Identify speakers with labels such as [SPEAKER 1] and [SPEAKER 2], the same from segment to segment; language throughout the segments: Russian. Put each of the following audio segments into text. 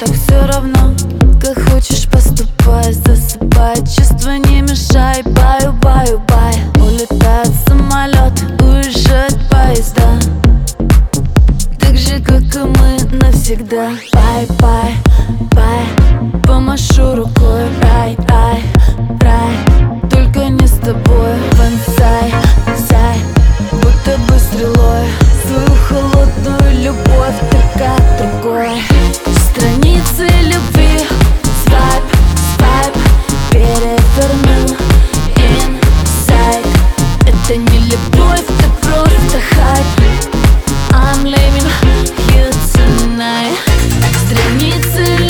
[SPEAKER 1] Так все равно, как хочешь поступай Засыпай, чувства не мешай, баю, баю, бай. Улетает самолет, уезжают поезда. Так же, как и мы навсегда Bye, bye, bye, помашу рукой. Рай, рай, рай, только не с тобой. Бонсай, сай, будто бы стрелой. Свою холодную любовь только другой. Страницы любви. Свайп, свайп. Переверну Inside Это не любовь, это просто хайп. I'm leaving you tonight Страницы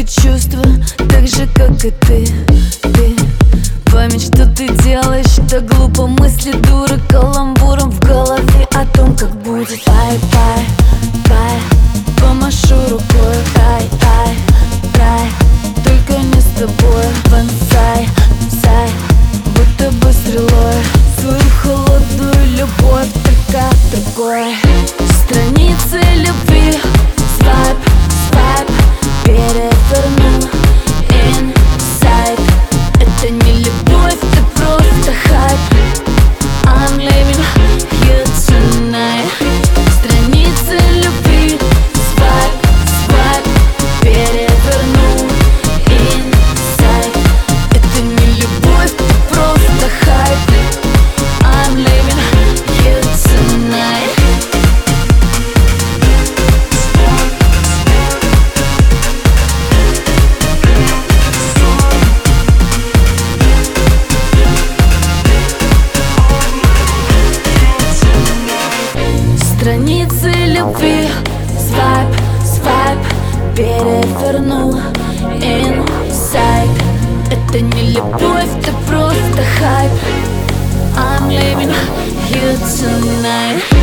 [SPEAKER 1] и чувства, так же, как и ты. Ты Память, что ты делаешь, так глупо Мысли дуры Страницы любви. Свайп, свайп Переверну Inside Это не любовь, это просто хайп. I'm leaving you tonight